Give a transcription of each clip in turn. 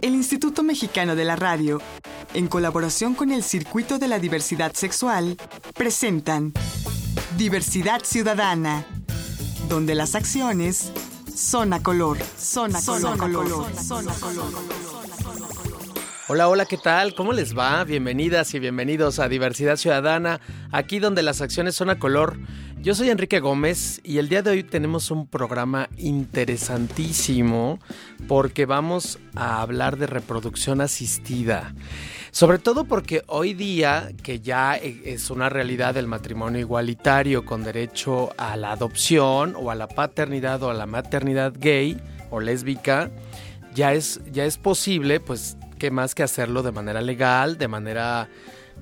El Instituto Mexicano de la Radio, en colaboración con el Circuito de la Diversidad Sexual, presentan Diversidad Ciudadana, donde las acciones son a color, son a color, color, son a color. Hola, hola, ¿qué tal? ¿Cómo les va? Bienvenidas y bienvenidos a Diversidad Ciudadana, aquí donde las acciones son a color. Yo soy Enrique Gómez y el día de hoy tenemos un programa interesantísimo porque vamos a hablar de reproducción asistida. Sobre todo porque hoy día, que ya es una realidad el matrimonio igualitario con derecho a la adopción o a la paternidad o a la maternidad gay o lésbica, ya es, ya es posible, pues, qué más que hacerlo de manera legal, de manera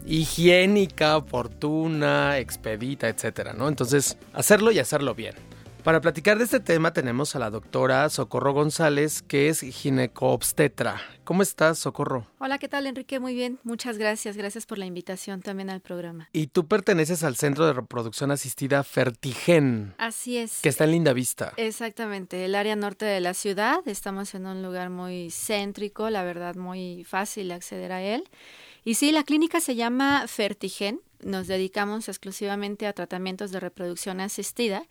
higiénica, oportuna, expedita, etcétera, ¿no? Entonces, hacerlo y hacerlo bien. Para platicar de este tema tenemos a la doctora Socorro González, que es gineco-obstetra. ¿Cómo estás, Socorro? Hola, ¿qué tal, Enrique? Muy bien, muchas gracias. Gracias por la invitación también al programa. Y tú perteneces al Centro de Reproducción Asistida Fertigen. Así es. Que está en Linda Vista. Exactamente, el área norte de la ciudad. Estamos en un lugar muy céntrico, la verdad, muy fácil acceder a él. Y sí, la clínica se llama Fertigen. Nos dedicamos exclusivamente a tratamientos de reproducción asistida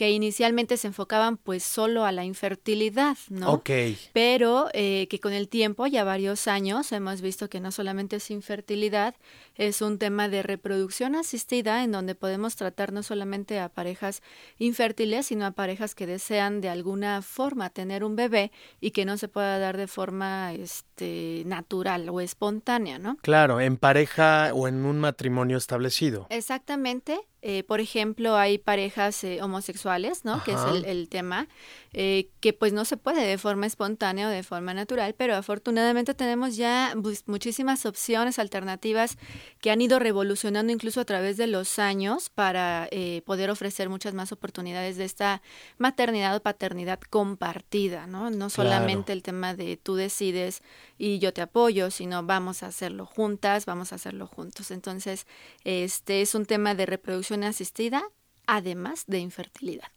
que inicialmente se enfocaban pues solo a la infertilidad, ¿no? Ok. Pero eh, que con el tiempo, ya varios años, hemos visto que no solamente es infertilidad, es un tema de reproducción asistida en donde podemos tratar no solamente a parejas infértiles, sino a parejas que desean de alguna forma tener un bebé y que no se pueda dar de forma este, natural o espontánea, ¿no? Claro, en pareja o en un matrimonio establecido. Exactamente. Eh, por ejemplo, hay parejas eh, homosexuales, ¿no? Que es el, el tema, eh, que pues no se puede de forma espontánea o de forma natural, pero afortunadamente tenemos ya pues, muchísimas opciones alternativas que han ido revolucionando incluso a través de los años para eh, poder ofrecer muchas más oportunidades de esta maternidad o paternidad compartida, ¿no? No solamente Claro. el tema de tú decides y yo te apoyo, sino vamos a hacerlo juntas, vamos a hacerlo juntos. Entonces, este es un tema de reproducción asistida, además de infertilidad.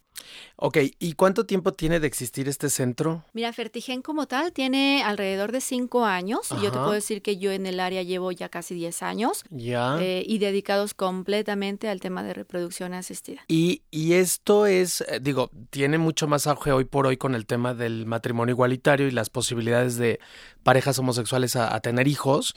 Ok, ¿y cuánto tiempo tiene de existir este centro? Mira, Fertigen como tal tiene alrededor de cinco años y yo te puedo decir que yo en el área llevo ya casi 10 años Ya. eh, y dedicados completamente al tema de reproducción asistida. Y, y esto es, eh, digo, tiene mucho más auge hoy por hoy con el tema del matrimonio igualitario y las posibilidades de parejas homosexuales a, a tener hijos,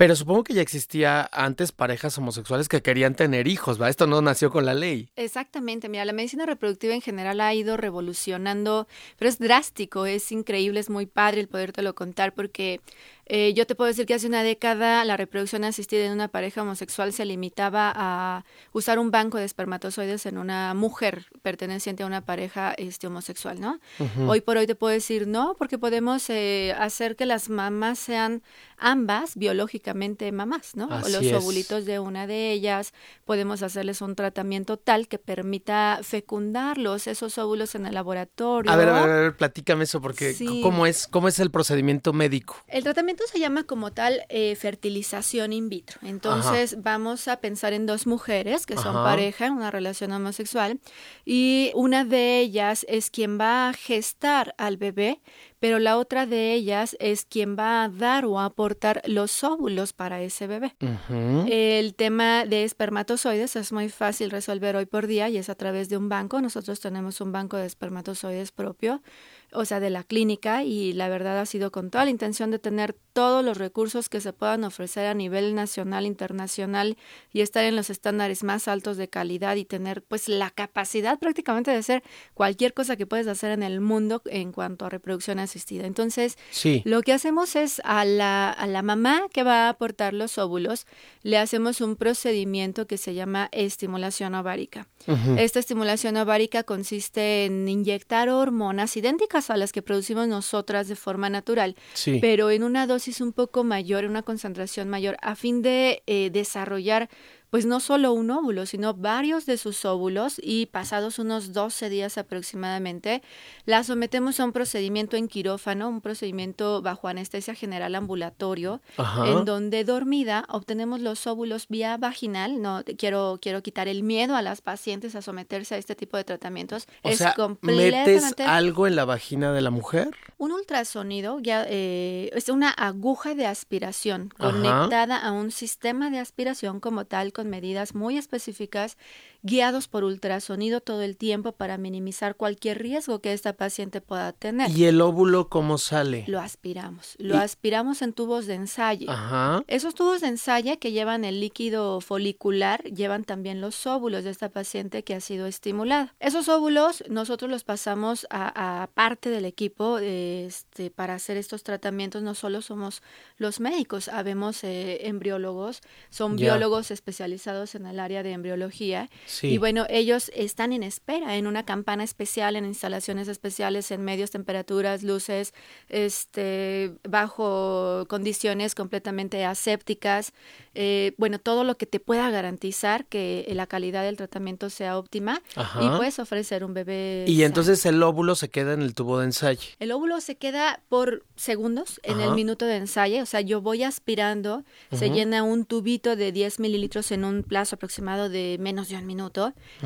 pero supongo que ya existía antes parejas homosexuales que querían tener hijos, ¿va? Esto no nació con la ley. Exactamente, mira, la medicina reproductiva en general ha ido revolucionando, pero es drástico, es increíble, es muy padre el podértelo contar porque eh, yo te puedo decir que hace una década la reproducción asistida en una pareja homosexual se limitaba a usar un banco de espermatozoides en una mujer perteneciente a una pareja este, homosexual, ¿no? Hoy por hoy te puedo decir no, porque podemos eh, hacer que las mamás sean ambas biológicamente mamás, ¿no? Así Los es. ovulitos de una de ellas, podemos hacerles un tratamiento tal que permita fecundarlos, esos óvulos en el laboratorio. A ver, a ver, a ver, platícame eso, porque Sí. ¿cómo es, cómo es el procedimiento médico? El tratamiento se llama como tal eh, fertilización in vitro. Entonces vamos a pensar en dos mujeres que son Ajá. pareja en una relación homosexual y una de ellas es quien va a gestar al bebé, pero la otra de ellas es quien va a dar o a aportar los óvulos para ese bebé. El tema de espermatozoides es muy fácil resolver hoy por día y es a través de un banco. Nosotros tenemos un banco de espermatozoides propio, o sea, de la clínica y la verdad ha sido con toda la intención de tener todos los recursos que se puedan ofrecer a nivel nacional, internacional y estar en los estándares más altos de calidad y tener pues la capacidad prácticamente de hacer cualquier cosa que puedes hacer en el mundo en cuanto a reproducción asistida. Entonces, Sí. lo que hacemos es a la, a la mamá que va a aportar los óvulos, le hacemos un procedimiento que se llama estimulación ovárica. Esta estimulación ovárica consiste en inyectar hormonas idénticas a las que producimos nosotras de forma natural, Sí. pero en una dosis un poco mayor, en una concentración mayor, a fin de eh, desarrollar pues no solo un óvulo, sino varios de sus óvulos y pasados unos 12 días aproximadamente, la sometemos a un procedimiento en quirófano, un procedimiento bajo anestesia general ambulatorio, en donde dormida obtenemos los óvulos vía vaginal. No quiero, quiero quitar el miedo a las pacientes a someterse a este tipo de tratamientos. O es sea, ¿metes algo en la vagina de la mujer? Un ultrasonido, ya, eh, es una aguja de aspiración conectada a un sistema de aspiración como tal con medidas muy específicas guiados por ultrasonido todo el tiempo para minimizar cualquier riesgo que esta paciente pueda tener. ¿Y el óvulo cómo sale? Lo aspiramos. Lo aspiramos en tubos de ensayo. Ajá. Esos tubos de ensayo que llevan el líquido folicular llevan también los óvulos de esta paciente que ha sido estimulada. Esos óvulos nosotros los pasamos a, parte del equipo este, para hacer estos tratamientos. No solo somos los médicos, habemos eh, embriólogos, son biólogos especializados en el área de embriología y bueno, ellos están en espera en una campana especial, en instalaciones especiales, en medios, temperaturas, luces, este, bajo condiciones completamente asépticas. Eh, bueno, todo lo que te pueda garantizar que la calidad del tratamiento sea óptima y puedes ofrecer un bebé. Y entonces el óvulo se queda en el tubo de ensayo. El óvulo se queda por segundos en el minuto de ensayo, o sea, yo voy aspirando, se llena un tubito de 10 mililitros en un plazo aproximado de menos de un minuto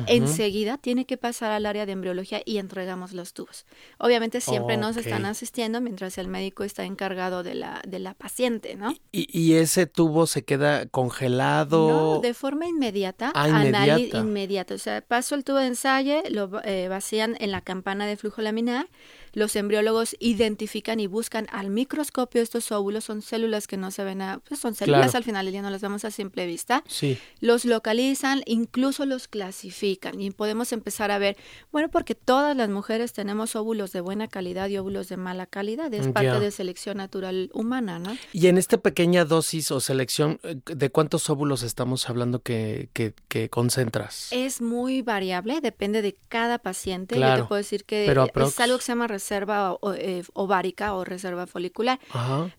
enseguida tiene que pasar al área de embriología y entregamos los tubos. Obviamente siempre nos están asistiendo mientras el médico está encargado de la, de la paciente, ¿no? ¿Y, ese tubo se queda congelado? No, de forma inmediata, ah, inmediata. inmediata. O sea, paso el tubo de ensayo, lo eh, vacían en la campana de flujo laminar, los embriólogos identifican y buscan al microscopio estos óvulos, son células que no se ven a, pues son células al final del día, no las vemos a simple vista. Sí. Los localizan, incluso los clasifican y podemos empezar a ver, bueno, porque todas las mujeres tenemos óvulos de buena calidad y óvulos de mala calidad, es parte de selección natural humana, ¿no? Y en esta pequeña dosis o selección, eh, ¿de cuántos óvulos estamos hablando que, que, concentras? Es muy variable, depende de cada paciente. Yo te puedo decir que es algo que se llama reserva eh, ovárica o reserva folicular.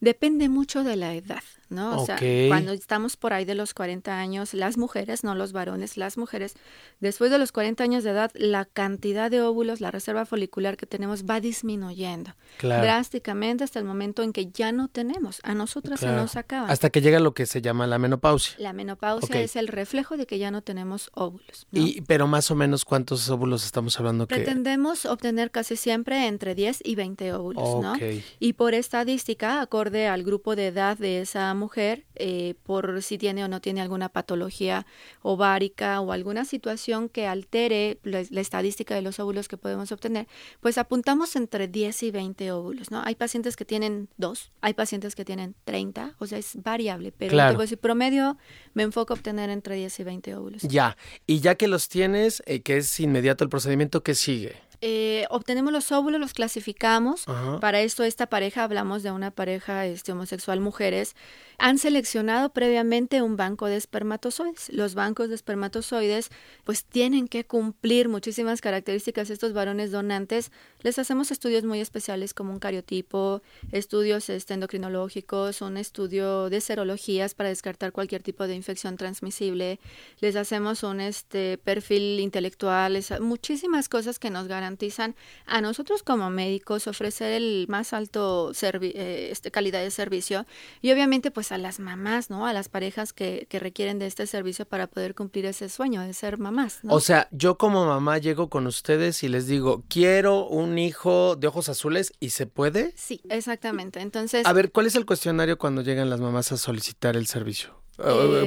Depende mucho de la edad. ¿No? O sea, cuando estamos por ahí de los 40 años, las mujeres, no los varones, las mujeres, después de los 40 años de edad, la cantidad de óvulos, la reserva folicular que tenemos va disminuyendo drásticamente hasta el momento en que ya no tenemos. A nosotras se nos acaba. Hasta que llega lo que se llama la menopausia. La menopausia es el reflejo de que ya no tenemos óvulos. Y, pero más o menos, ¿cuántos óvulos estamos hablando? Pretendemos obtener casi siempre entre 10 y 20 óvulos, ¿no? Y por estadística, acorde al grupo de edad de esa mujer eh, por si tiene o no tiene alguna patología ovárica o alguna situación que altere la, estadística de los óvulos que podemos obtener, pues apuntamos entre 10 y 20 óvulos, ¿no? Hay pacientes que tienen dos, hay pacientes que tienen 30, o sea, es variable, pero claro. decir, promedio me enfoco a obtener entre 10 y 20 óvulos. Ya, y ya que los tienes, eh, que es inmediato el procedimiento, ¿qué sigue? Eh, obtenemos los óvulos, los clasificamos. Para esto, esta pareja, hablamos de una pareja este, homosexual, mujeres, han seleccionado previamente un banco de espermatozoides. Los bancos de espermatozoides, pues tienen que cumplir muchísimas características. Estos varones donantes, les hacemos estudios muy especiales como un cariotipo, estudios este, endocrinológicos, un estudio de serologías para descartar cualquier tipo de infección transmisible. Les hacemos un este, perfil intelectual, muchísimas cosas que nos garantizan a nosotros como médicos ofrecer el más alto eh, este, calidad de servicio y obviamente pues a las mamás, ¿no? A las parejas que, que requieren de este servicio para poder cumplir ese sueño de ser mamás. O sea, yo como mamá llego con ustedes y les digo, quiero un hijo de ojos azules y se puede. Sí, exactamente. Entonces... A ver, ¿cuál es el cuestionario cuando llegan las mamás a solicitar el servicio?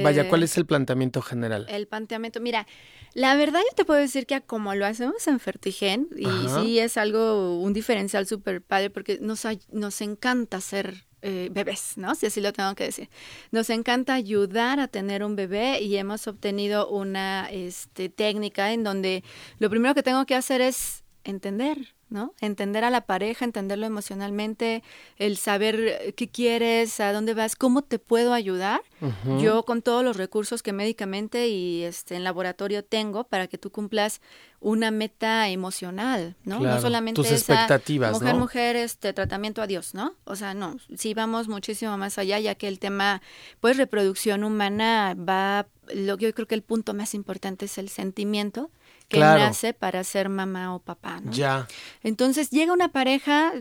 Vaya, ¿cuál es el planteamiento general? El planteamiento, mira, la verdad yo te puedo decir que como lo hacemos en Fertigen, y sí es algo, un diferencial súper padre, porque nos, nos encanta ser eh, bebés, ¿no? Si así lo tengo que decir. Nos encanta ayudar a tener un bebé y hemos obtenido una este, técnica en donde lo primero que tengo que hacer es entender, ¿no? Entender a la pareja, entenderlo emocionalmente, el saber qué quieres, a dónde vas, cómo te puedo ayudar. Yo con todos los recursos que médicamente y este en laboratorio tengo para que tú cumplas una meta emocional, ¿no? no solamente tus expectativas, mujer, ¿no? mujer, este tratamiento adiós, ¿no? O sea, no, sí vamos muchísimo más allá, ya que el tema, pues, reproducción humana va, lo yo creo que el punto más importante es el sentimiento que nace para ser mamá o papá, ¿no? Ya. Entonces llega una pareja,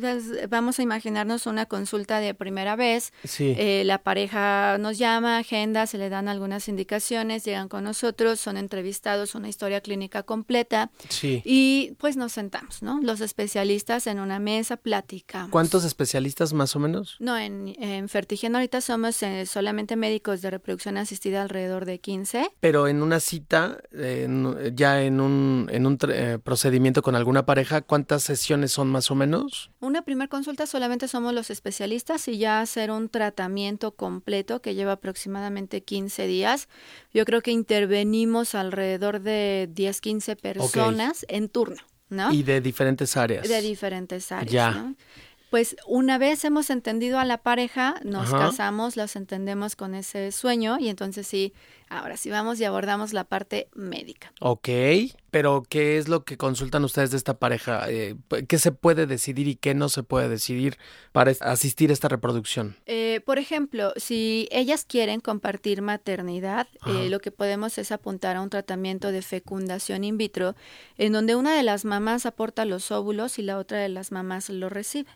vamos a imaginarnos una consulta de primera vez, Sí. eh, la pareja nos llama, agenda, se le dan algunas indicaciones, llegan con nosotros, son entrevistados, una historia clínica completa Sí. y pues nos sentamos, ¿no? Los especialistas en una mesa platicamos. ¿Cuántos especialistas más o menos? No, en, en Fertigen ahorita somos eh, solamente médicos de reproducción asistida alrededor de 15. Pero en una cita, eh, en- ya en un, en un eh, procedimiento con alguna pareja, ¿cuántas sesiones son más o menos? Una primera consulta solamente somos los especialistas y ya hacer un tratamiento completo que lleva aproximadamente 15 días. Yo creo que intervenimos alrededor de 10, 15 personas en turno, ¿no? Y de diferentes áreas. de diferentes áreas. Ya. ¿no? Pues una vez hemos entendido a la pareja, nos Ajá. casamos, los entendemos con ese sueño y entonces sí, ahora sí vamos y abordamos la parte médica. Ok, pero ¿qué es lo que consultan ustedes de esta pareja? Eh, ¿Qué se puede decidir y qué no se puede decidir para asistir a esta reproducción? Eh, por ejemplo, si ellas quieren compartir maternidad, eh, lo que podemos es apuntar a un tratamiento de fecundación in vitro, en donde una de las mamás aporta los óvulos y la otra de las mamás los recibe.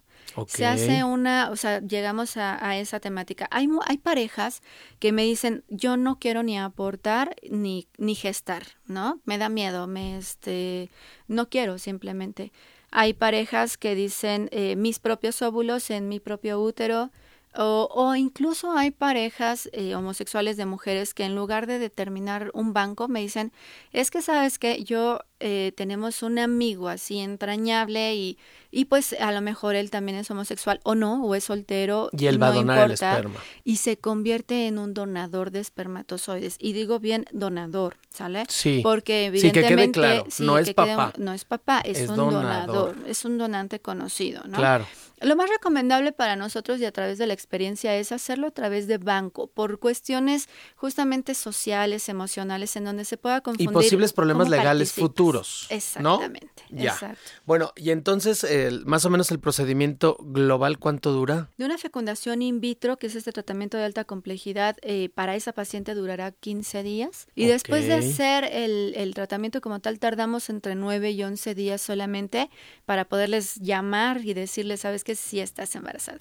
Se hace una, o sea, llegamos a, esa temática. Hay, hay parejas que me dicen, yo no quiero ni aportar ni, ni gestar, ¿no? Me da miedo, me, este, no quiero simplemente. Hay parejas que dicen, eh, mis propios óvulos en mi propio útero, o, o incluso hay parejas eh, homosexuales de mujeres que en lugar de determinar un banco me dicen, es que sabes que yo eh, tenemos un amigo así entrañable y, y pues a lo mejor él también es homosexual o no, o es soltero. Y él va a no donar el importa, esperma. Y se convierte en un donador de espermatozoides. Y digo bien donador, ¿sale? Sí. Porque Sí, que quede evidentemente... no es que quede- papá. no es papá, es, Es un donador. donador. es un donante conocido, ¿no? Claro. Lo más recomendable para nosotros y a través de la experiencia es hacerlo a través de banco, por cuestiones justamente sociales, emocionales, en donde se pueda Y confundir. posibles problemas legales futuros. Exactamente. Ya. exacto. Bueno, y entonces, el- más o menos el procedimiento global, ¿cuánto dura? De una fecundación in vitro, que es este tratamiento de alta complejidad, eh, para esa paciente durará 15 días. Y después de hacer el, el tratamiento como tal, tardamos entre 9 y 11 días solamente para poderles llamar y decirles, sabes que sí estás embarazada.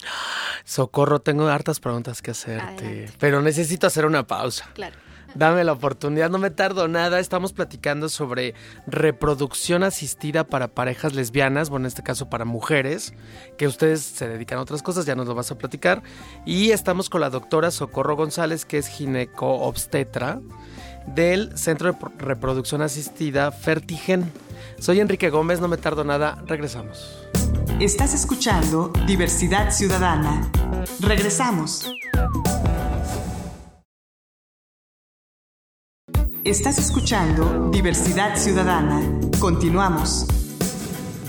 Socorro, tengo hartas preguntas que hacerte, Adelante. pero necesito hacer una pausa. Claro. Dame la oportunidad, no me tardo nada. Estamos platicando sobre reproducción asistida para parejas lesbianas, bueno, en este caso para mujeres, que ustedes se dedican a otras cosas, ya nos lo vas a platicar. Y estamos con la doctora Socorro González, que es gineco-obstetra del Centro de Pro- Reproducción Asistida Fertigen. Soy Enrique Gómez, no me tardo nada, regresamos. Estás escuchando Diversidad Ciudadana. Regresamos. Estás escuchando Diversidad Ciudadana. Continuamos.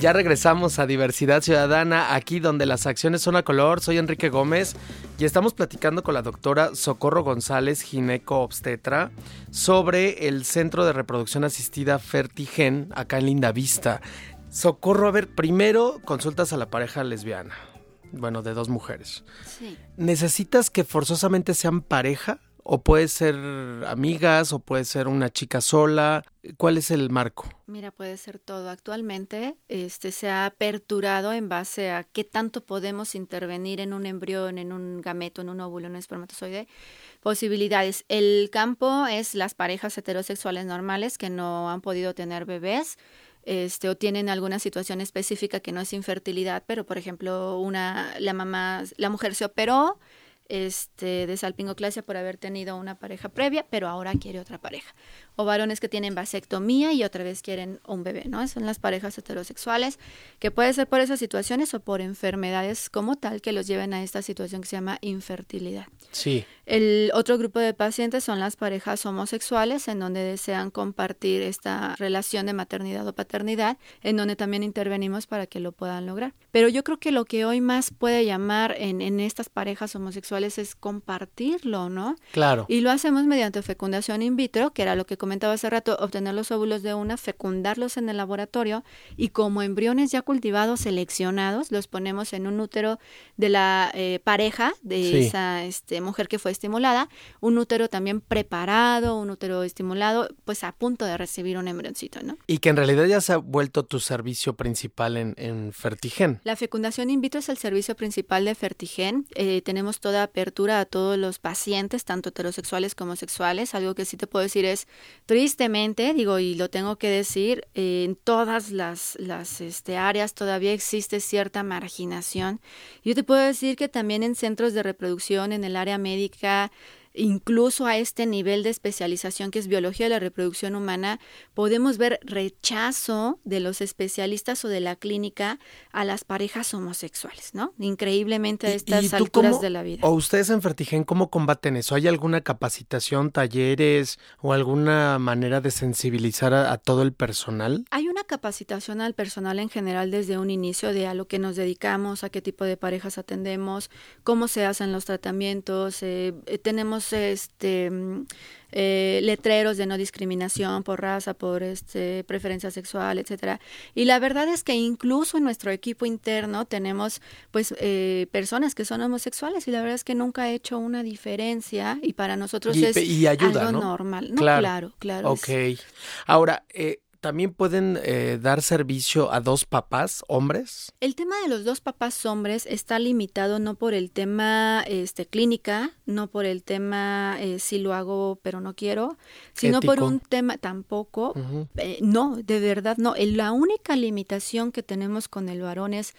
Ya regresamos a Diversidad Ciudadana, aquí donde las acciones son a color. Soy Enrique Gómez y estamos platicando con la doctora Socorro González, gineco obstetra, sobre el Centro de Reproducción Asistida Fertigen, acá en Linda Vista. Socorro, a ver, primero consultas a la pareja lesbiana, bueno, de dos mujeres. Sí. ¿Necesitas que forzosamente sean pareja? ¿O puede ser amigas? ¿O puede ser una chica sola? ¿Cuál es el marco? Mira, puede ser todo. Actualmente este, se ha aperturado en base a qué tanto podemos intervenir en un embrión, en un gameto, en un óvulo, en un espermatozoide. Posibilidades. El campo es las parejas heterosexuales normales que no han podido tener bebés. Este, o tienen alguna situación específica que no es infertilidad, pero por ejemplo, una, la mamá, la mujer se operó, este, de salpingoclasia por haber tenido una pareja previa, pero ahora quiere otra pareja. O varones que tienen vasectomía y otra vez quieren un bebé, ¿no? Son las parejas heterosexuales, que puede ser por esas situaciones o por enfermedades como tal que los lleven a esta situación que se llama infertilidad. Sí. El otro grupo de pacientes son las parejas homosexuales en donde desean compartir esta relación de maternidad o paternidad, en donde también intervenimos para que lo puedan lograr. Pero yo creo que lo que hoy más puede llamar en, en estas parejas homosexuales es compartirlo, ¿no? Claro. Y lo hacemos mediante fecundación in vitro, que era lo que comentaba hace rato, obtener los óvulos de una, fecundarlos en el laboratorio y como embriones ya cultivados, seleccionados, los ponemos en un útero de la eh, pareja de esa este, mujer que fue estimulada, un útero también preparado, un útero estimulado, pues a punto de recibir un embrioncito, ¿no? Y que en realidad ya se ha vuelto tu servicio principal en, en Fertigen. La fecundación in vitro es el servicio principal de Fertigen. Eh, tenemos toda apertura a todos los pacientes, tanto heterosexuales como sexuales. Algo que sí te puedo decir es, tristemente, digo, y lo tengo que decir, eh, en todas las, las este, áreas todavía existe cierta marginación. Yo te puedo decir que también en centros de reproducción, en el área médica, 对。Incluso a este nivel de especialización que es biología de la reproducción humana, podemos ver rechazo de los especialistas o de la clínica a las parejas homosexuales, ¿no? Increíblemente a estas alturas de la vida. ¿O ustedes en Fertigen cómo combaten eso? ¿Hay alguna capacitación, talleres o alguna manera de sensibilizar a, a todo el personal? Hay una capacitación al personal en general desde un inicio de a lo que nos dedicamos, a qué tipo de parejas atendemos, cómo se hacen los tratamientos, eh, tenemos este eh, letreros de no discriminación por raza, por este preferencia sexual, etcétera. Y la verdad es que incluso en nuestro equipo interno tenemos pues eh, personas que son homosexuales y la verdad es que nunca ha hecho una diferencia y para nosotros es algo normal. claro, claro, claro. Ok. Ahora, eh, ¿También pueden eh, dar servicio a dos papás hombres? El tema de los dos papás hombres está limitado no por el tema este, clínica, no por el tema eh, si lo hago pero no quiero, sino por un tema tampoco. Eh, no, de verdad no. La única limitación que tenemos con el varón es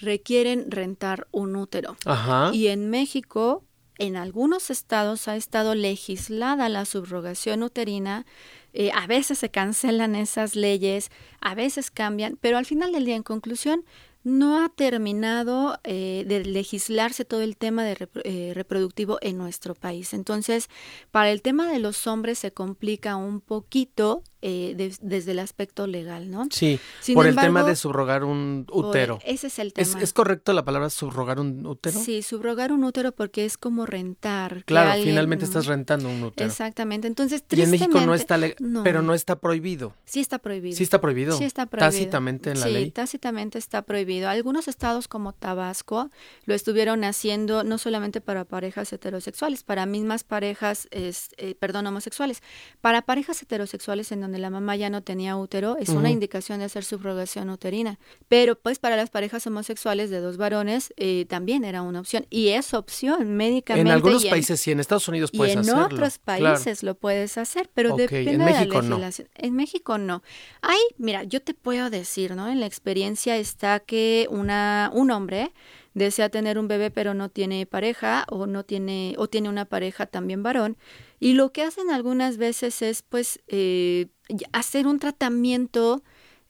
requieren rentar un útero. Ajá. Y en México, en algunos estados ha estado legislada la subrogación uterina eh, a veces se cancelan esas leyes, a veces cambian, pero al final del día, en conclusión, no ha terminado eh, de legislarse todo el tema de eh, reproductivo en nuestro país. Entonces, para el tema de los hombres se complica un poquito eh, desde el aspecto legal, ¿no? Sí, por el tema de subrogar un útero. ese es el tema. ¿Es, correcto la palabra subrogar un útero? Sí, subrogar un útero porque es como rentar. Claro, finalmente estás rentando un útero. Exactamente, entonces Y en México no está, pero no está prohibido. Sí está prohibido. Sí está prohibido. Sí está prohibido. Tácitamente en la ley. Sí, tácitamente está prohibido. Algunos estados como Tabasco lo estuvieron haciendo no solamente para parejas heterosexuales, para mismas parejas, eh, perdón, homosexuales, para parejas heterosexuales en donde donde la mamá ya no tenía útero, es una indicación de hacer subrogación uterina. Pero pues para las parejas homosexuales de dos varones eh, también era una opción. Y es opción médicamente. En algunos países sí, en Estados Unidos puedes hacerlo. Y en otros países lo puedes hacer, pero depende de la legislación. En México no. Hay, mira, yo te puedo decir, ¿no? En la experiencia está que una, un hombre desea tener un bebé pero no tiene pareja o no tiene o tiene una pareja también varón y lo que hacen algunas veces es pues eh, hacer un tratamiento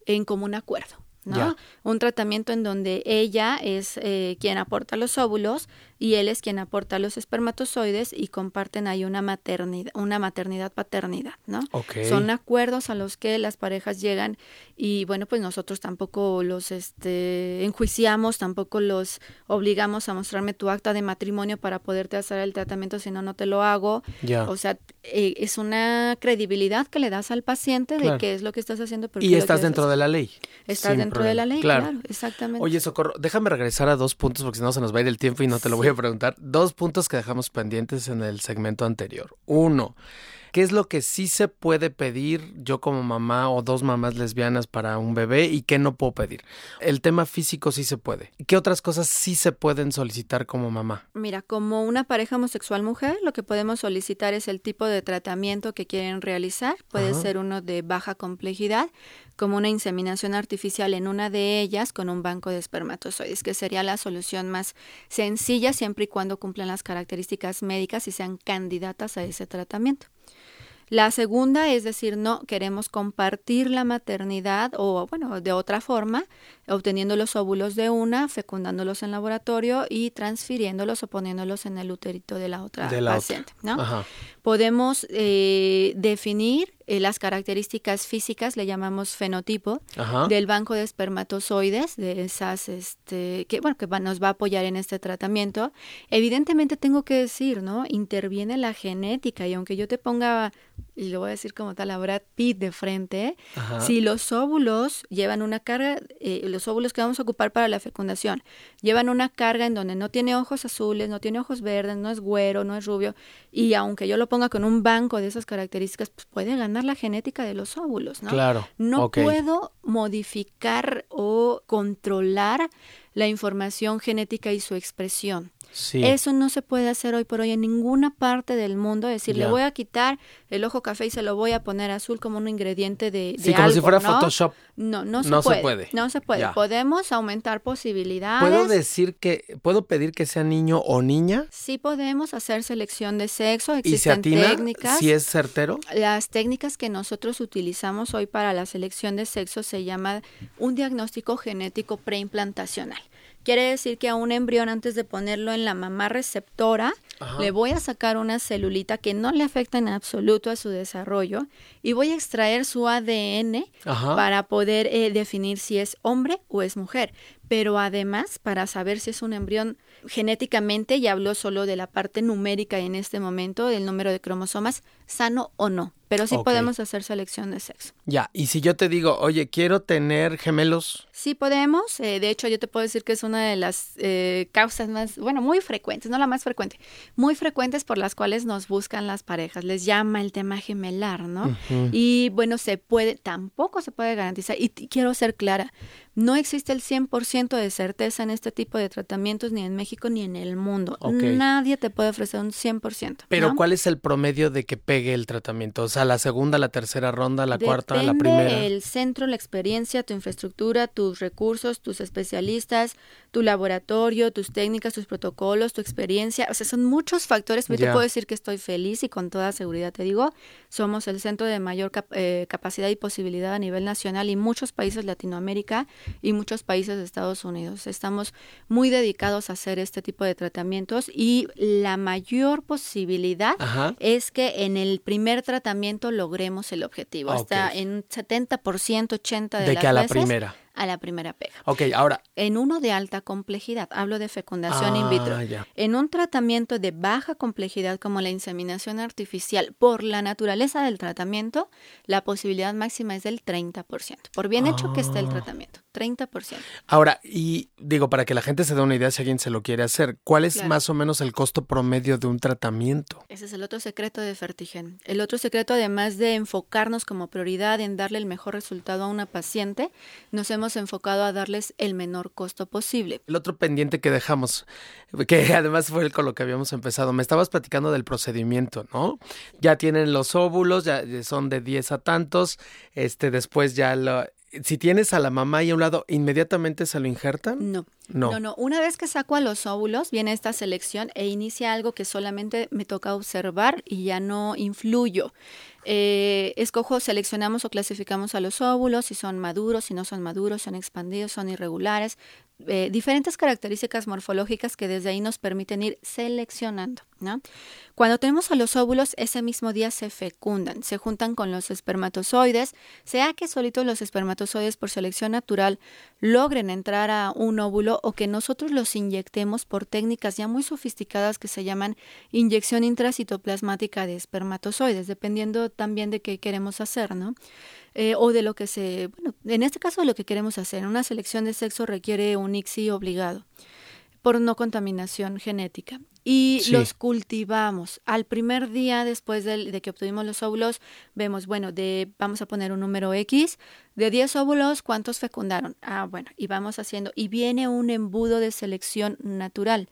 en común acuerdo. ¿no? Un tratamiento en donde ella es eh, quien aporta los óvulos y él es quien aporta los espermatozoides y comparten ahí una maternidad, una maternidad paternidad, ¿no? Son acuerdos a los que las parejas llegan y bueno, pues nosotros tampoco los este enjuiciamos, tampoco los obligamos a mostrarme tu acta de matrimonio para poderte hacer el tratamiento, si no no te lo hago. O sea, eh, es una credibilidad que le das al paciente de qué es lo que estás haciendo. Y estás dentro de la ley. Estás dentro de la ley, claro. exactamente. Oye, Socorro, déjame regresar a dos puntos porque si no se nos va a ir el tiempo y no te lo voy a preguntar dos puntos que dejamos pendientes en el segmento anterior. Uno, ¿Qué es lo que sí se puede pedir yo como mamá o dos mamás lesbianas para un bebé y qué no puedo pedir? El tema físico sí se puede. ¿Qué otras cosas sí se pueden solicitar como mamá? Mira, como una pareja homosexual mujer, lo que podemos solicitar es el tipo de tratamiento que quieren realizar. Puede ser uno de baja complejidad, como una inseminación artificial en una de ellas con un banco de espermatozoides, que sería la solución más sencilla siempre y cuando cumplan las características médicas y sean candidatas a ese tratamiento. La segunda es decir, no queremos compartir la maternidad o, bueno, de otra forma, obteniendo los óvulos de una, fecundándolos en laboratorio y transfiriéndolos o poniéndolos en el uterito de la otra paciente. ¿no? Podemos eh, definir eh, las características físicas, le llamamos fenotipo, del banco de espermatozoides, de esas, este, que, bueno, que nos va a apoyar en este tratamiento. Evidentemente tengo que decir, ¿no? Interviene la genética y aunque yo te ponga, y lo voy a decir como tal a Brad Pitt de frente, si los óvulos llevan una carga, eh, los óvulos que vamos a ocupar para la fecundación, llevan una carga en donde no tiene ojos azules, no tiene ojos verdes, no es güero, no es rubio, y aunque yo lo ponga con un banco de esas características, pues puede ganar la genética de los óvulos, ¿no? Claro. No puedo modificar o controlar la información genética y su expresión. Eso no se puede hacer hoy por hoy en ninguna parte del mundo. Es decir, le voy a quitar el ojo café y se lo voy a poner azul como un ingrediente de, de sí, como si fuera Photoshop. No, no, se, puede. No se puede. Podemos aumentar posibilidades. ¿Puedo decir que, puedo pedir que sea niño o niña? Sí podemos hacer selección de sexo. Existen ¿Y se técnicas. Si es certero. Las técnicas que nosotros utilizamos hoy para la selección de sexo se llama un diagnóstico genético preimplantacional. Quiere decir que a un embrión antes de ponerlo en la mamá receptora, le voy a sacar una celulita que no le afecta en absoluto a su desarrollo y voy a extraer su ADN para poder eh, definir si es hombre o es mujer. Pero además, para saber si es un embrión genéticamente, y hablo solo de la parte numérica en este momento, del número de cromosomas, sano o no. Pero sí podemos hacer selección de sexo. Ya, y si yo te digo, oye, quiero tener gemelos. Sí podemos. Eh, de hecho, yo te puedo decir que es una de las eh, causas más, bueno, muy frecuentes, no la más frecuente, muy frecuentes por las cuales nos buscan las parejas. Les llama el tema gemelar, ¿no? Y bueno, se puede, tampoco se puede garantizar. Y quiero ser clara, no existe el 100% de certeza en este tipo de tratamientos ni en México ni en el mundo. Nadie te puede ofrecer un 100%. Pero ¿cuál es el promedio de que pegue el tratamiento? O sea, la segunda, la tercera ronda, la cuarta, la primera. el centro, la experiencia, tu infraestructura, tus recursos, tus especialistas, tu laboratorio, tus técnicas, tus protocolos, tu experiencia. O sea, son muchos factores. Yo te puedo decir que estoy feliz y con toda seguridad te digo, somos el centro de mayor eh, capacidad y posibilidad a nivel nacional y muchos países de Latinoamérica y muchos países de Estados Unidos. Estamos muy dedicados a hacer este tipo de tratamientos y la mayor posibilidad es que en el primer tratamiento logremos el objetivo. Hasta en 70%, 80% de, de las que a la primera a la primera pega. Ok, ahora. En uno de alta complejidad, hablo de fecundación in vitro. Ah, en un tratamiento de baja complejidad como la inseminación artificial, por la naturaleza del tratamiento, la posibilidad máxima es del 30%. Por bien hecho que esté el ah. tratamiento, 30%. Ahora, y digo, para que la gente se dé una idea si alguien se lo quiere hacer, ¿cuál es más o menos el costo promedio de un tratamiento? Ese es el otro secreto de Fertigen. El otro secreto, además de enfocarnos como prioridad en darle el mejor resultado a una paciente, nos hemos enfocado a darles el menor costo posible. El otro pendiente que dejamos, que además fue con lo que habíamos empezado, me estabas platicando del procedimiento, ¿no? Ya tienen los óvulos, ya son de 10 a tantos, este después ya lo, si tienes a la mamá ahí a un lado, ¿inmediatamente se lo injertan? No. No. no, Una vez que saco a los óvulos, viene esta selección e inicia algo que solamente me toca observar y ya no influyo. Eh, escojo, seleccionamos o clasificamos a los óvulos, si son maduros, si no son maduros, son expandidos, son irregulares, eh, diferentes características morfológicas que desde ahí nos permiten ir seleccionando. Cuando tenemos a los óvulos, ese mismo día se fecundan, se juntan con los espermatozoides, sea que solitos los espermatozoides por selección natural logren entrar a un óvulo o que nosotros los inyectemos por técnicas ya muy sofisticadas que se llaman inyección intracitoplasmática de espermatozoides, dependiendo también de qué queremos hacer, ¿no? Eh, o de lo que se, bueno, en este caso de lo que queremos hacer. Una selección de sexo requiere un ICSI obligado por no contaminación genética. Y los cultivamos. Al primer día después de, de, que obtuvimos los óvulos, vemos, bueno, de, vamos a poner un número X, de 10 óvulos, ¿cuántos fecundaron? Ah, bueno, y vamos haciendo, y viene un embudo de selección natural.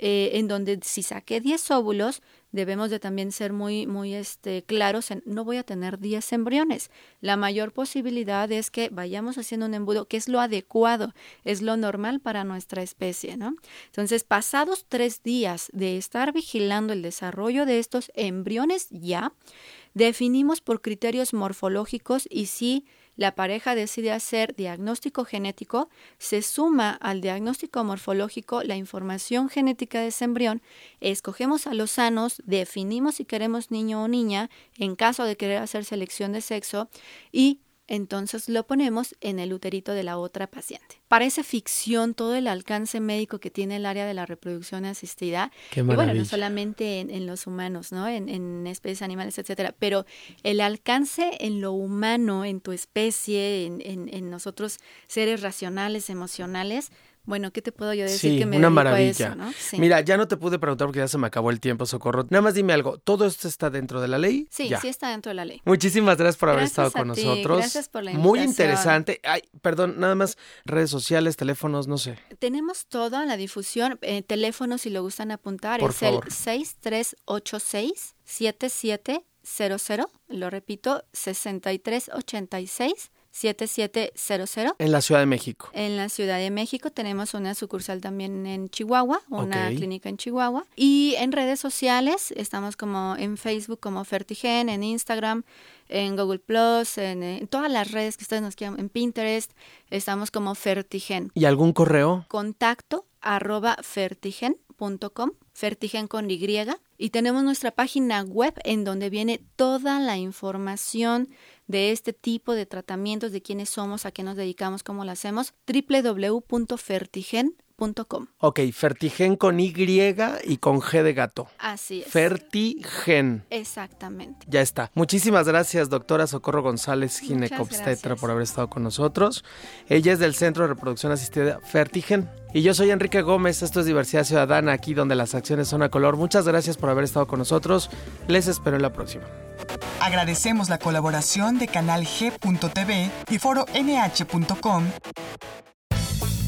Eh, en donde si saqué 10 óvulos, debemos de también ser muy, muy este, claros en no voy a tener 10 embriones. La mayor posibilidad es que vayamos haciendo un embudo que es lo adecuado, es lo normal para nuestra especie, ¿no? Entonces, pasados tres días de estar vigilando el desarrollo de estos embriones ya, definimos por criterios morfológicos y si la pareja decide hacer diagnóstico genético, se suma al diagnóstico morfológico la información genética de ese embrión, escogemos a los sanos, definimos si queremos niño o niña, en caso de querer hacer selección de sexo, y entonces lo ponemos en el uterito de la otra paciente. Parece ficción todo el alcance médico que tiene el área de la reproducción asistida. Qué y bueno, no solamente en, en los humanos, ¿no? En, en especies animales, etcétera, pero el alcance en lo humano, en tu especie, en, en, en nosotros seres racionales, emocionales, bueno, ¿qué te puedo yo decir Sí, que me una maravilla. eso, ¿no? Sí. Mira, ya no te pude preguntar porque ya se me acabó el tiempo, Socorro. Nada más dime algo, ¿todo esto está dentro de la ley? sí, Ya. sí está dentro de la ley. Muchísimas gracias por haber estado con ti, nosotros. gracias por la Muy invitación. interesante. Ay, perdón, nada más redes sociales, teléfonos, no sé. Tenemos todo en la difusión. Eh, teléfono, si lo gustan apuntar, Por es favor. el 6386-7700. Lo repito, 6386-7700. En la Ciudad de México. En la Ciudad de México tenemos una sucursal también en Chihuahua, una clínica en Chihuahua. Y en redes sociales estamos como en Facebook como Fertigen, en Instagram, en Google Plus, en, en todas las redes que ustedes nos quieran, en Pinterest, estamos como Fertigen ¿Y algún correo? contacto arroba fertigen.com, fertigen con Y, y tenemos nuestra página web en donde viene toda la información de este tipo de tratamientos, de quiénes somos, a qué nos dedicamos, cómo lo hacemos, Ok, Fertigen con Y y con G de gato. Así es. Fertigen. Exactamente. Ya está. Muchísimas gracias, doctora Socorro González, ginecobstetra, por haber estado con nosotros. Ella es del Centro de Reproducción Asistida Fertigen. Y yo soy Enrique Gómez, esto es Diversidad Ciudadana, aquí donde las acciones son a color. Muchas gracias por haber estado con nosotros. Les espero en la próxima. Agradecemos la colaboración de Canal G.tv y Foro NH.com.